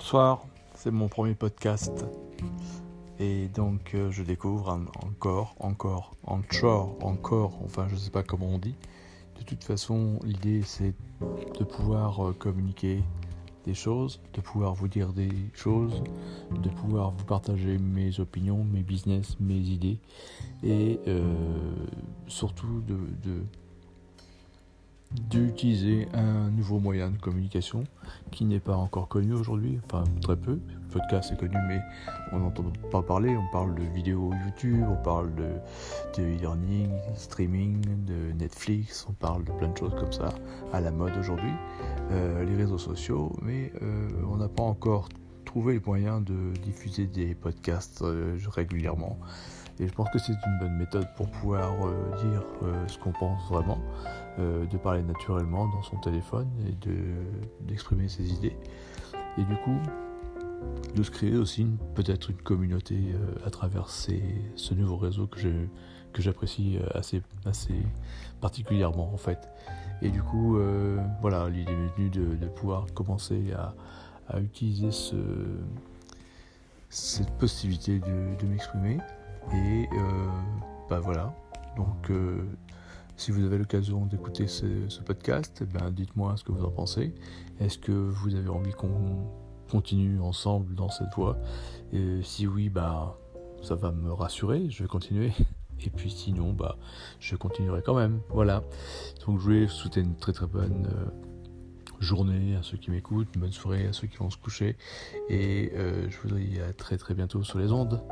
Bonsoir, c'est mon premier podcast. Et donc euh, je découvre encore, encore, encore, encore, enfin je sais pas comment on dit. De toute façon, l'idée c'est de pouvoir euh, communiquer des choses, de pouvoir vous dire des choses, de pouvoir vous partager mes opinions, mes business, mes idées et euh, surtout de, de d'utiliser un nouveau moyen de communication qui n'est pas encore connu aujourd'hui, enfin très peu. Le podcast est connu, mais on n'entend pas parler. On parle de vidéos YouTube, on parle de, de e-learning, streaming, de Netflix, on parle de plein de choses comme ça à la mode aujourd'hui, euh, les réseaux sociaux, mais euh, on n'a pas encore trouvé les moyens de diffuser des podcasts euh, régulièrement. Et je pense que c'est une bonne méthode pour pouvoir euh, dire euh, ce qu'on pense vraiment, de parler naturellement dans son téléphone et d'exprimer ses idées. Et du coup, de se créer aussi peut-être une communauté à travers ce nouveau réseau que j'apprécie assez, assez particulièrement en fait. Et du coup, voilà, l'idée est venue de, pouvoir commencer à, utiliser ce, cette possibilité de m'exprimer et euh, bah voilà. Donc euh, si vous avez l'occasion d'écouter ce, podcast, eh ben, dites-moi ce que vous en pensez. Est-ce que vous avez envie qu'on continue ensemble dans cette voie? Et si oui, bah ça va me rassurer, je vais continuer. Et puis sinon, bah je continuerai quand même. Voilà. Donc je voulais vous souhaiter une très très bonne euh, journée à ceux qui m'écoutent, bonne soirée à ceux qui vont se coucher. Et je vous dis à très très bientôt sur les ondes.